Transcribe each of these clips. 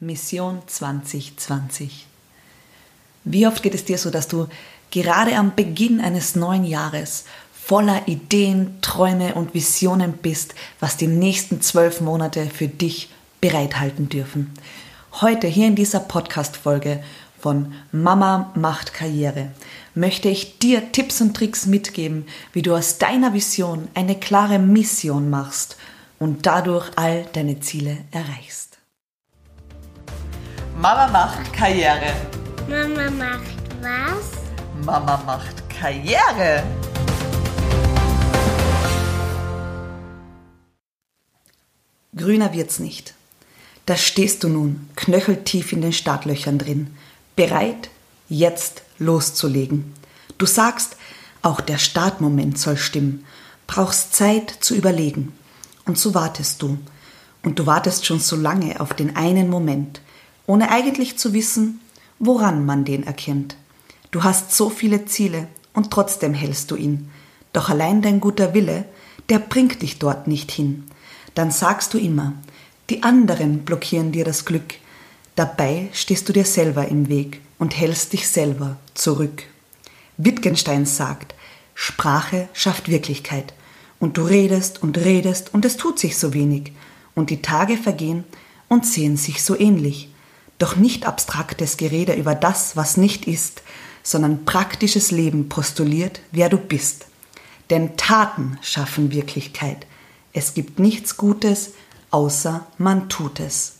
Mission 2020. Wie oft geht es dir so, dass du gerade am Beginn eines neuen Jahres voller Ideen, Träume und Visionen bist, was die nächsten zwölf Monate für dich bereithalten dürfen? Heute hier in dieser Podcast-Folge von Mama macht Karriere möchte ich dir Tipps und Tricks mitgeben, wie du aus deiner Vision eine klare Mission machst und dadurch all deine Ziele erreichst. Mama macht Karriere. Mama macht was? Mama macht Karriere. Grüner wird's nicht. Da stehst du nun, knöcheltief in den Startlöchern drin, bereit, jetzt loszulegen. Du sagst, auch der Startmoment soll stimmen, brauchst Zeit zu überlegen. Und so wartest du. Und du wartest schon so lange auf den einen Moment, ohne eigentlich zu wissen, woran man den erkennt. Du hast so viele Ziele und trotzdem hältst du ihn. Doch allein dein guter Wille, der bringt dich dort nicht hin. Dann sagst du immer, die anderen blockieren dir das Glück. Dabei stehst du dir selber im Weg und hältst dich selber zurück. Wittgenstein sagt, Sprache schafft Wirklichkeit. Und du redest und redest und es tut sich so wenig. Und die Tage vergehen und sehen sich so ähnlich doch nicht abstraktes Gerede über das, was nicht ist, sondern praktisches Leben postuliert, wer du bist. Denn Taten schaffen Wirklichkeit. Es gibt nichts Gutes, außer man tut es.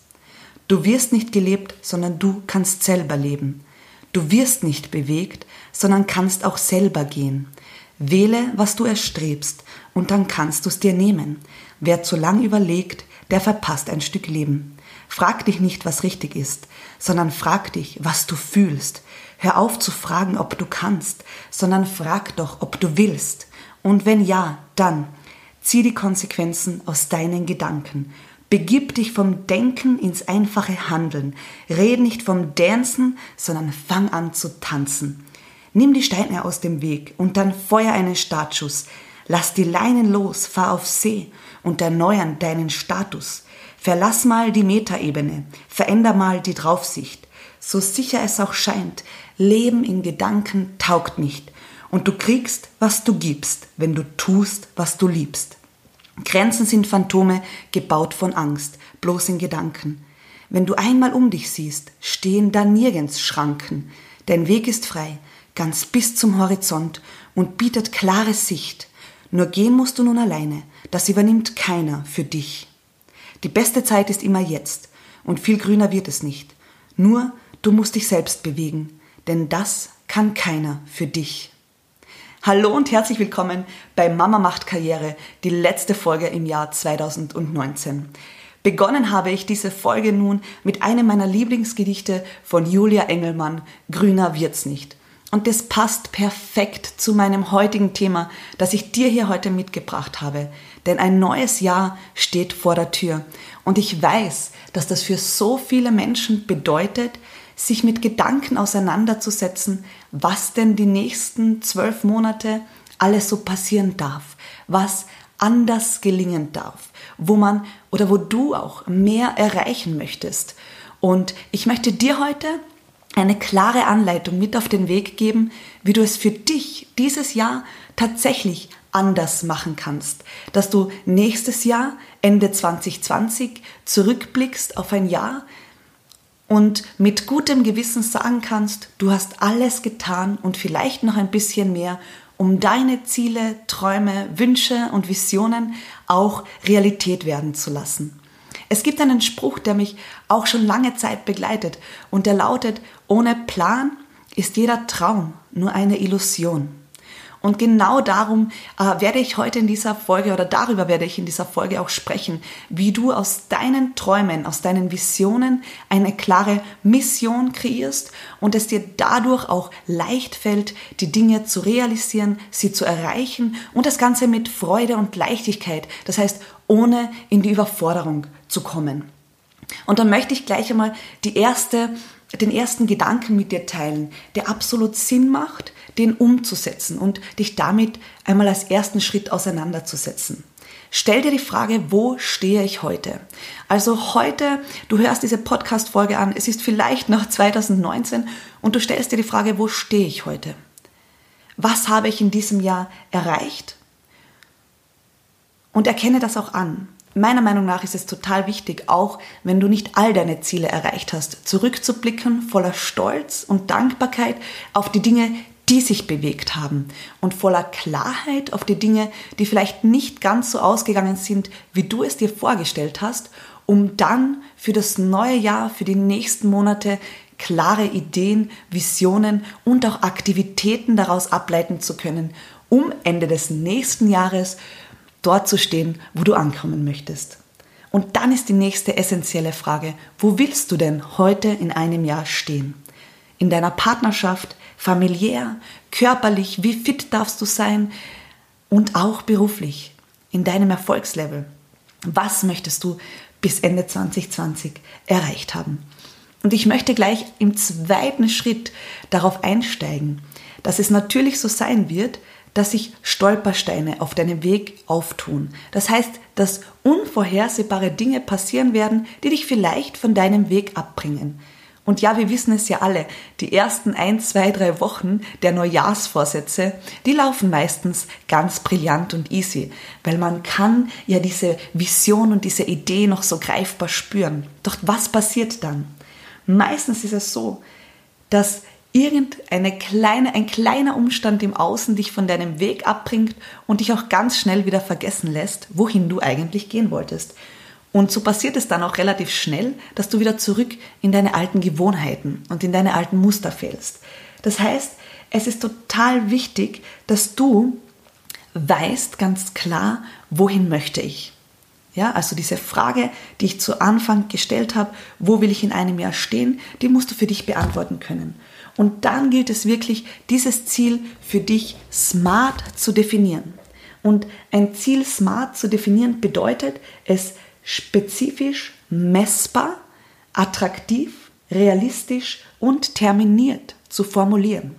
Du wirst nicht gelebt, sondern du kannst selber leben. Du wirst nicht bewegt, sondern kannst auch selber gehen. Wähle, was du erstrebst, und dann kannst du es dir nehmen. Wer zu lang überlegt, der verpasst ein Stück Leben. Frag dich nicht, was richtig ist, sondern frag dich, was du fühlst. Hör auf zu fragen, ob du kannst, sondern frag doch, ob du willst. Und wenn ja, dann zieh die Konsequenzen aus deinen Gedanken. Begib dich vom Denken ins einfache Handeln. Red nicht vom Dancen, sondern fang an zu tanzen. Nimm die Steine aus dem Weg und dann feuer einen Startschuss. Lass die Leinen los, fahr auf See und erneuern deinen Status. Verlass mal die Metaebene, veränder mal die Draufsicht. So sicher es auch scheint, Leben in Gedanken taugt nicht. Und du kriegst, was du gibst, wenn du tust, was du liebst. Grenzen sind Phantome, gebaut von Angst, bloß in Gedanken. Wenn du einmal um dich siehst, stehen da nirgends Schranken. Dein Weg ist frei, ganz bis zum Horizont und bietet klare Sicht. Nur gehen musst du nun alleine, das übernimmt keiner für dich. Die beste Zeit ist immer jetzt und viel grüner wird es nicht. Nur du musst dich selbst bewegen, denn das kann keiner für dich. Hallo und herzlich willkommen bei Mama macht Karriere, die letzte Folge im Jahr 2019. Begonnen habe ich diese Folge nun mit einem meiner Lieblingsgedichte von Julia Engelmann, Grüner wird's nicht. Und das passt perfekt zu meinem heutigen Thema, das ich dir hier heute mitgebracht habe. Denn ein neues Jahr steht vor der Tür. Und ich weiß, dass das für so viele Menschen bedeutet, sich mit Gedanken auseinanderzusetzen, was denn die nächsten zwölf Monate alles so passieren darf, was anders gelingen darf, wo man oder wo du auch mehr erreichen möchtest. Und ich möchte dir heute eine klare Anleitung mit auf den Weg geben, wie du es für dich dieses Jahr tatsächlich anders machen kannst, dass du nächstes Jahr, Ende 2020, zurückblickst auf ein Jahr und mit gutem Gewissen sagen kannst, du hast alles getan und vielleicht noch ein bisschen mehr, um deine Ziele, Träume, Wünsche und Visionen auch Realität werden zu lassen. Es gibt einen Spruch, der mich auch schon lange Zeit begleitet und der lautet, ohne Plan ist jeder Traum nur eine Illusion. Und genau darum äh, werde ich heute in dieser Folge oder darüber werde ich in dieser Folge auch sprechen, wie du aus deinen Träumen, aus deinen Visionen eine klare Mission kreierst und es dir dadurch auch leicht fällt, die Dinge zu realisieren, sie zu erreichen und das Ganze mit Freude und Leichtigkeit, das heißt ohne in die Überforderung zu kommen. Und dann möchte ich gleich einmal die erste den ersten Gedanken mit dir teilen, der absolut Sinn macht, den umzusetzen und dich damit einmal als ersten Schritt auseinanderzusetzen. stell dir die Frage, wo stehe ich heute? Also heute, du hörst diese Podcast-Folge an, es ist vielleicht noch 2019 und du stellst dir die Frage, wo stehe ich heute? Was habe ich in diesem Jahr erreicht? Und erkenne das auch an. Meiner Meinung nach ist es total wichtig, auch wenn du nicht all deine Ziele erreicht hast, zurückzublicken voller Stolz und Dankbarkeit auf die Dinge, die sich bewegt haben und voller Klarheit auf die Dinge, die vielleicht nicht ganz so ausgegangen sind, wie du es dir vorgestellt hast, um dann für das neue Jahr, für die nächsten Monate klare Ideen, Visionen und auch Aktivitäten daraus ableiten zu können, um Ende des nächsten Jahres dort zu stehen, wo du ankommen möchtest. Und dann ist die nächste essentielle Frage, wo willst du denn heute in einem Jahr stehen? In deiner Partnerschaft, familiär, körperlich, wie fit darfst du sein und auch beruflich, in deinem Erfolgslevel. Was möchtest du bis Ende 2020 erreicht haben? Und ich möchte gleich im zweiten Schritt darauf einsteigen, dass es natürlich so sein wird, dass sich Stolpersteine auf deinem Weg auftun. Das heißt, dass unvorhersehbare Dinge passieren werden, die dich vielleicht von deinem Weg abbringen. Und ja, wir wissen es ja alle, die ersten ein, zwei, drei Wochen der Neujahrsvorsätze, die laufen meistens ganz brillant und easy, weil man kann ja diese Vision und diese Idee noch so greifbar spüren. Doch was passiert dann? Meistens ist es so, dass irgendeine kleine, ein kleiner Umstand im Außen dich von deinem Weg abbringt und dich auch ganz schnell wieder vergessen lässt, wohin du eigentlich gehen wolltest. Und so passiert es dann auch relativ schnell, dass du wieder zurück in deine alten Gewohnheiten und in deine alten Muster fällst. Das heißt, es ist total wichtig, dass du weißt ganz klar, wohin möchte ich. Ja, also diese Frage, die ich zu Anfang gestellt habe, wo will ich in einem Jahr stehen, die musst du für dich beantworten können. Und dann gilt es wirklich, dieses Ziel für dich smart zu definieren. Und ein Ziel smart zu definieren bedeutet, es spezifisch, messbar, attraktiv, realistisch und terminiert zu formulieren.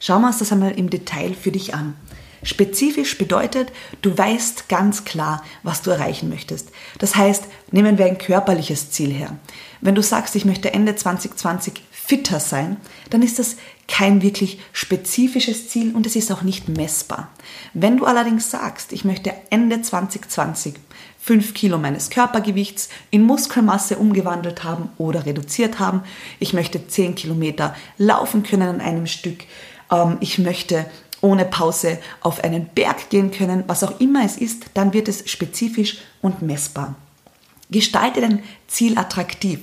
Schauen wir uns das einmal im Detail für dich an. Spezifisch bedeutet, du weißt ganz klar, was du erreichen möchtest. Das heißt, nehmen wir ein körperliches Ziel her. Wenn du sagst, ich möchte Ende 2020 fitter sein, dann ist das kein wirklich spezifisches Ziel und es ist auch nicht messbar. Wenn du allerdings sagst, ich möchte Ende 2020 5 Kilo meines Körpergewichts in Muskelmasse umgewandelt haben oder reduziert haben. Ich möchte 10 Kilometer laufen können an einem Stück. Ähm, ich möchte ohne Pause auf einen Berg gehen können, was auch immer es ist, dann wird es spezifisch und messbar. Gestalte dein Ziel attraktiv.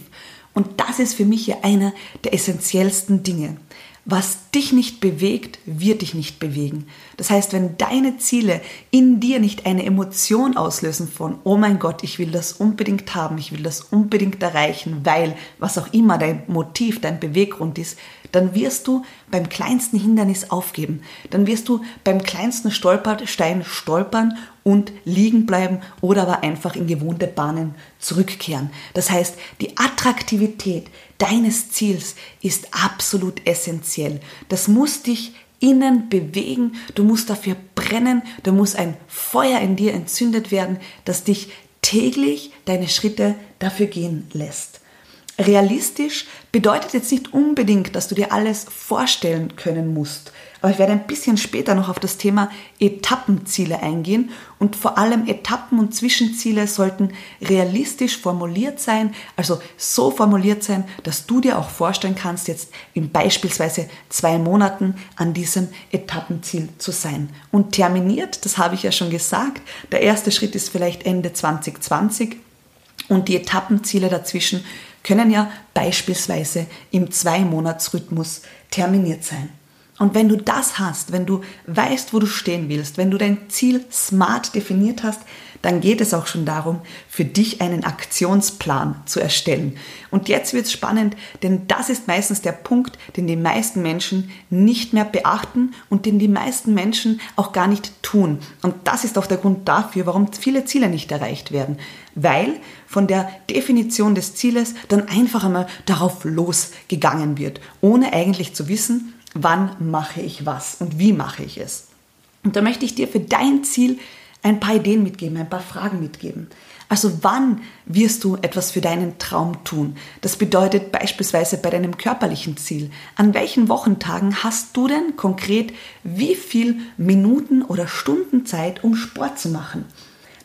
Und das ist für mich ja einer der essentiellsten Dinge. Was dich nicht bewegt, wird dich nicht bewegen. Das heißt, wenn deine Ziele in dir nicht eine Emotion auslösen von, oh mein Gott, ich will das unbedingt haben, ich will das unbedingt erreichen, weil was auch immer dein Motiv, dein Beweggrund ist, dann wirst du beim kleinsten Hindernis aufgeben. Dann wirst du beim kleinsten Stolperstein stolpern und liegen bleiben oder aber einfach in gewohnte Bahnen zurückkehren. Das heißt, die Attraktivität deines Ziels ist absolut essentiell. Das muss dich innen bewegen, du musst dafür brennen, da muss ein Feuer in dir entzündet werden, das dich täglich deine Schritte dafür gehen lässt. Realistisch bedeutet jetzt nicht unbedingt, dass du dir alles vorstellen können musst. Aber ich werde ein bisschen später noch auf das Thema Etappenziele eingehen und vor allem Etappen und Zwischenziele sollten realistisch formuliert sein, also so formuliert sein, dass du dir auch vorstellen kannst, jetzt in beispielsweise zwei Monaten an diesem Etappenziel zu sein. Und terminiert, das habe ich ja schon gesagt, der erste Schritt ist vielleicht Ende 2020 und die Etappenziele dazwischen können ja beispielsweise im Zwei-Monats-Rhythmus terminiert sein. Und wenn du das hast, wenn du weißt, wo du stehen willst, wenn du dein Ziel smart definiert hast, dann geht es auch schon darum, für dich einen Aktionsplan zu erstellen. Und jetzt wird es spannend, denn das ist meistens der Punkt, den die meisten Menschen nicht mehr beachten und den die meisten Menschen auch gar nicht tun. Und das ist auch der Grund dafür, warum viele Ziele nicht erreicht werden. Weil von der Definition des Zieles dann einfach einmal darauf losgegangen wird, ohne eigentlich zu wissen, wann mache ich was und wie mache ich es. Und da möchte ich dir für dein Ziel ein paar Ideen mitgeben, ein paar Fragen mitgeben. Also wann wirst du etwas für deinen Traum tun? Das bedeutet beispielsweise bei deinem körperlichen Ziel. An welchen Wochentagen hast du denn konkret wie viel Minuten oder Stunden Zeit, um Sport zu machen?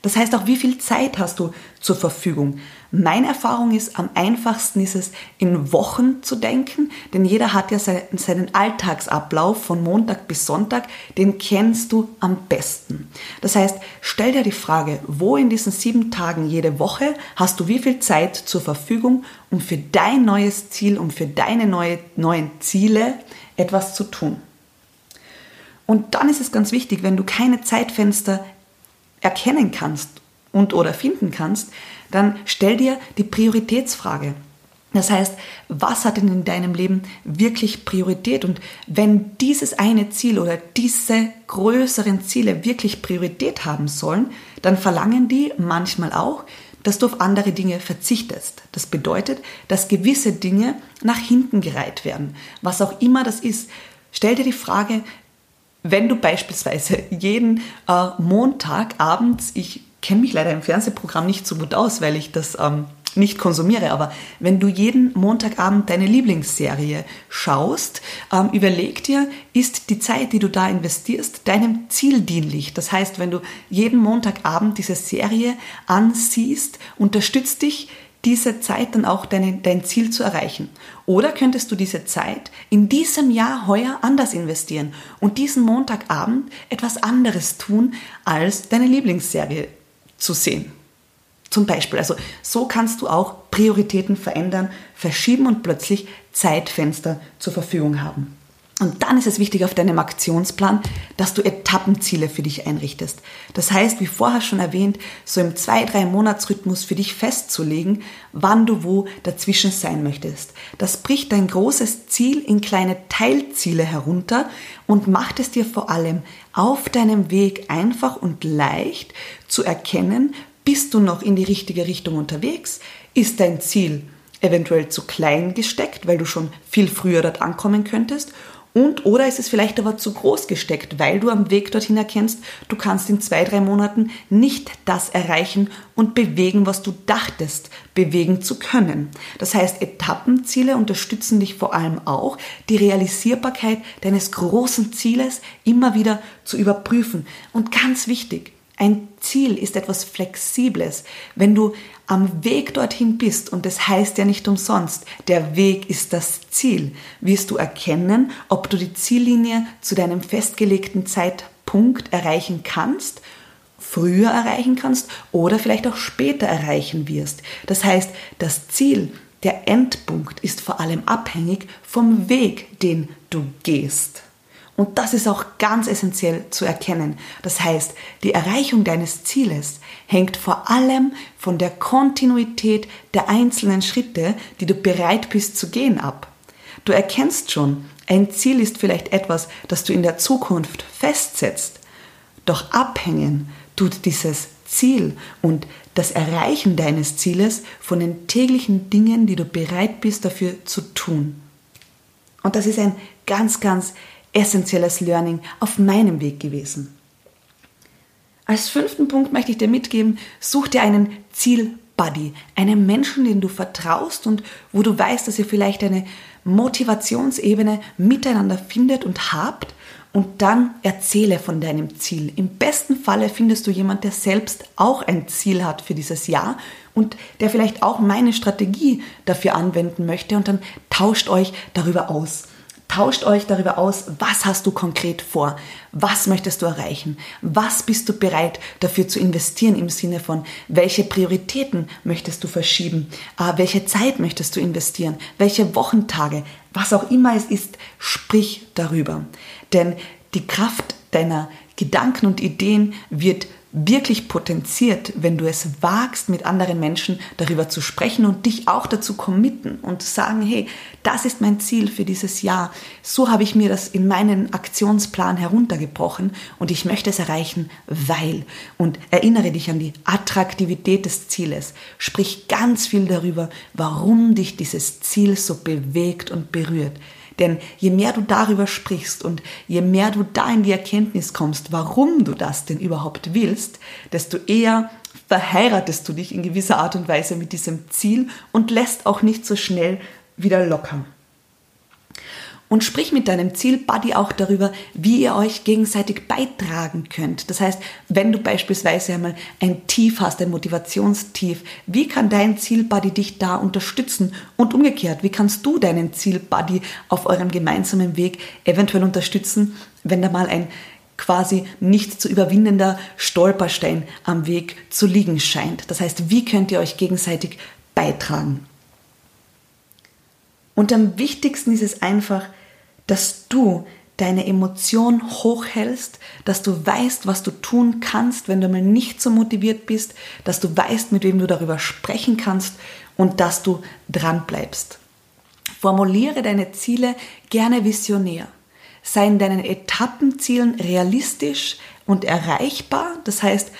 Das heißt auch, wie viel Zeit hast du zur Verfügung? Meine Erfahrung ist, am einfachsten ist es, in Wochen zu denken, denn jeder hat ja seinen Alltagsablauf von Montag bis Sonntag, den kennst du am besten. Das heißt, stell dir die Frage, wo in diesen sieben Tagen jede Woche hast du wie viel Zeit zur Verfügung, um für dein neues Ziel, um für deine neue, neuen Ziele etwas zu tun. Und dann ist es ganz wichtig, wenn du keine Zeitfenster erkennen kannst und oder finden kannst, dann stell dir die Prioritätsfrage. Das heißt, was hat denn in deinem Leben wirklich Priorität? Und wenn dieses eine Ziel oder diese größeren Ziele wirklich Priorität haben sollen, dann verlangen die manchmal auch, dass du auf andere Dinge verzichtest. Das bedeutet, dass gewisse Dinge nach hinten gereiht werden. Was auch immer das ist. Stell dir die Frage, wenn du beispielsweise jeden äh, Montag abends, ich kenne mich leider im Fernsehprogramm nicht so gut aus, weil ich das ähm, nicht konsumiere, aber wenn du jeden Montagabend deine Lieblingsserie schaust, ähm, überleg dir, ist die Zeit, die du da investierst, deinem Ziel dienlich. Das heißt, wenn du jeden Montagabend diese Serie ansiehst, unterstützt dich diese Zeit dann auch deine, dein Ziel zu erreichen? Oder könntest du diese Zeit in diesem Jahr heuer anders investieren und diesen Montagabend etwas anderes tun, als deine Lieblingsserie zu sehen? Zum Beispiel, also so kannst du auch Prioritäten verändern, verschieben und plötzlich Zeitfenster zur Verfügung haben. Und dann ist es wichtig auf deinem Aktionsplan, dass du Etappenziele für dich einrichtest. Das heißt, wie vorher schon erwähnt, so im zwei, drei Monatsrhythmus für dich festzulegen, wann du wo dazwischen sein möchtest. Das bricht dein großes Ziel in kleine Teilziele herunter und macht es dir vor allem auf deinem Weg einfach und leicht zu erkennen, bist du noch in die richtige Richtung unterwegs? Ist dein Ziel eventuell zu klein gesteckt, weil du schon viel früher dort ankommen könntest? Und oder ist es vielleicht aber zu groß gesteckt, weil du am Weg dorthin erkennst, du kannst in zwei, drei Monaten nicht das erreichen und bewegen, was du dachtest, bewegen zu können. Das heißt, Etappenziele unterstützen dich vor allem auch, die Realisierbarkeit deines großen Zieles immer wieder zu überprüfen. Und ganz wichtig, ein Ziel ist etwas Flexibles. Wenn du am Weg dorthin bist, und das heißt ja nicht umsonst, der Weg ist das Ziel, wirst du erkennen, ob du die Ziellinie zu deinem festgelegten Zeitpunkt erreichen kannst, früher erreichen kannst oder vielleicht auch später erreichen wirst. Das heißt, das Ziel, der Endpunkt ist vor allem abhängig vom Weg, den du gehst. Und das ist auch ganz essentiell zu erkennen. Das heißt, die Erreichung deines Zieles hängt vor allem von der Kontinuität der einzelnen Schritte, die du bereit bist zu gehen, ab. Du erkennst schon, ein Ziel ist vielleicht etwas, das du in der Zukunft festsetzt. Doch abhängen tut dieses Ziel und das Erreichen deines Zieles von den täglichen Dingen, die du bereit bist dafür zu tun. Und das ist ein ganz, ganz essentielles Learning auf meinem Weg gewesen. Als fünften Punkt möchte ich dir mitgeben, such dir einen Zielbuddy, einen Menschen, den du vertraust und wo du weißt, dass ihr vielleicht eine Motivationsebene miteinander findet und habt und dann erzähle von deinem Ziel. Im besten Falle findest du jemand, der selbst auch ein Ziel hat für dieses Jahr und der vielleicht auch meine Strategie dafür anwenden möchte und dann tauscht euch darüber aus. Tauscht euch darüber aus, was hast du konkret vor, was möchtest du erreichen, was bist du bereit dafür zu investieren im Sinne von, welche Prioritäten möchtest du verschieben, äh, welche Zeit möchtest du investieren, welche Wochentage, was auch immer es ist, sprich darüber. Denn die Kraft deiner Gedanken und Ideen wird wirklich potenziert, wenn du es wagst, mit anderen Menschen darüber zu sprechen und dich auch dazu committen und sagen, hey, das ist mein Ziel für dieses Jahr. So habe ich mir das in meinen Aktionsplan heruntergebrochen und ich möchte es erreichen, weil. Und erinnere dich an die Attraktivität des Zieles. Sprich ganz viel darüber, warum dich dieses Ziel so bewegt und berührt. Denn je mehr du darüber sprichst und je mehr du da in die Erkenntnis kommst, warum du das denn überhaupt willst, desto eher verheiratest du dich in gewisser Art und Weise mit diesem Ziel und lässt auch nicht so schnell wieder locker. Und sprich mit deinem Zielbuddy auch darüber, wie ihr euch gegenseitig beitragen könnt. Das heißt, wenn du beispielsweise einmal ein Tief hast, ein Motivationstief, wie kann dein Zielbuddy dich da unterstützen? Und umgekehrt, wie kannst du deinen Zielbuddy auf eurem gemeinsamen Weg eventuell unterstützen, wenn da mal ein quasi nicht zu überwindender Stolperstein am Weg zu liegen scheint. Das heißt, wie könnt ihr euch gegenseitig beitragen? Und am wichtigsten ist es einfach, dass du deine Emotion hochhältst, dass du weißt, was du tun kannst, wenn du mal nicht so motiviert bist, dass du weißt, mit wem du darüber sprechen kannst und dass du dran bleibst. Formuliere deine Ziele gerne visionär. Sei in deinen Etappenzielen realistisch und erreichbar. Das heißt,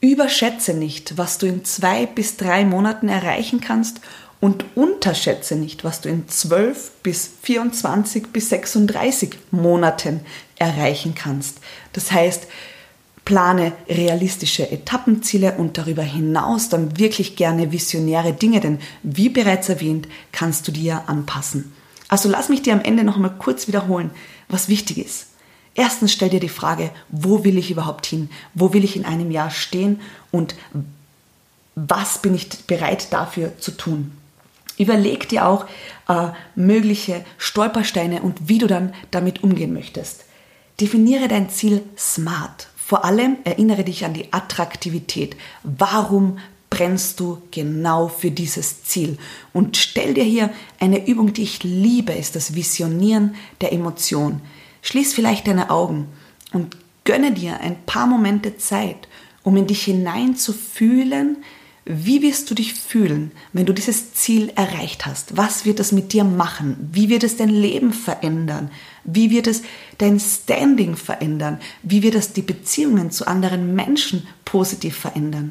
überschätze nicht, was du in zwei bis drei Monaten erreichen kannst und unterschätze nicht, was du in 12 bis 24 bis 36 Monaten erreichen kannst. Das heißt, plane realistische Etappenziele und darüber hinaus dann wirklich gerne visionäre Dinge, denn wie bereits erwähnt, kannst du dir anpassen. Also lass mich dir am Ende noch mal kurz wiederholen, was wichtig ist. Erstens stell dir die Frage, wo will ich überhaupt hin? Wo will ich in einem Jahr stehen? Und was bin ich bereit dafür zu tun? Überleg dir auch äh, mögliche Stolpersteine und wie du dann damit umgehen möchtest. Definiere dein Ziel smart. Vor allem erinnere dich an die Attraktivität. Warum brennst du genau für dieses Ziel? Und stell dir hier eine Übung, die ich liebe, ist das Visionieren der Emotion. Schließ vielleicht deine Augen und gönne dir ein paar Momente Zeit, um in dich hinein zu fühlen, wie wirst du dich fühlen, wenn du dieses Ziel erreicht hast? Was wird es mit dir machen? Wie wird es dein Leben verändern? Wie wird es dein Standing verändern? Wie wird es die Beziehungen zu anderen Menschen positiv verändern?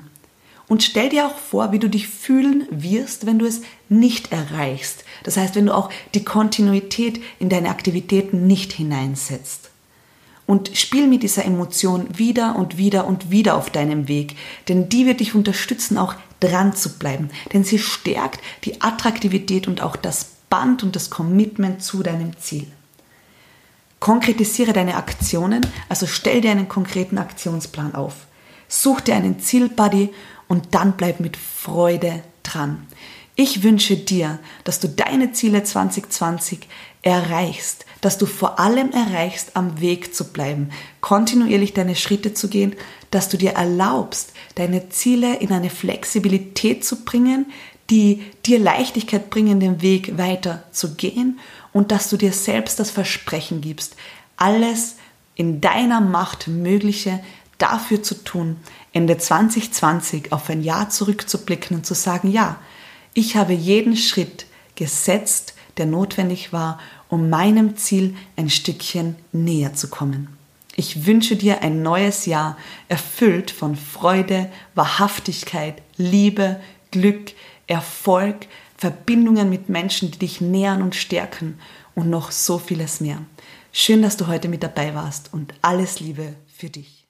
Und stell dir auch vor, wie du dich fühlen wirst, wenn du es nicht erreichst. Das heißt, wenn du auch die Kontinuität in deine Aktivitäten nicht hineinsetzt und spiel mit dieser Emotion wieder und wieder und wieder auf deinem Weg, denn die wird dich unterstützen, auch dran zu bleiben, denn sie stärkt die Attraktivität und auch das Band und das Commitment zu deinem Ziel. Konkretisiere deine Aktionen, also stell dir einen konkreten Aktionsplan auf. Such dir einen Zielbuddy und dann bleib mit Freude dran. Ich wünsche dir, dass du deine Ziele 2020 erreichst, dass du vor allem erreichst, am Weg zu bleiben, kontinuierlich deine Schritte zu gehen, dass du dir erlaubst, deine Ziele in eine Flexibilität zu bringen, die dir Leichtigkeit bringen, den Weg weiter zu gehen und dass du dir selbst das Versprechen gibst, alles in deiner Macht Mögliche dafür zu tun, Ende 2020 auf ein Jahr zurückzublicken und zu sagen, ja, ich habe jeden Schritt gesetzt, der notwendig war, um meinem Ziel ein Stückchen näher zu kommen. Ich wünsche dir ein neues Jahr erfüllt von Freude, Wahrhaftigkeit, Liebe, Glück, Erfolg, Verbindungen mit Menschen, die dich nähern und stärken und noch so vieles mehr. Schön, dass du heute mit dabei warst und alles Liebe für dich.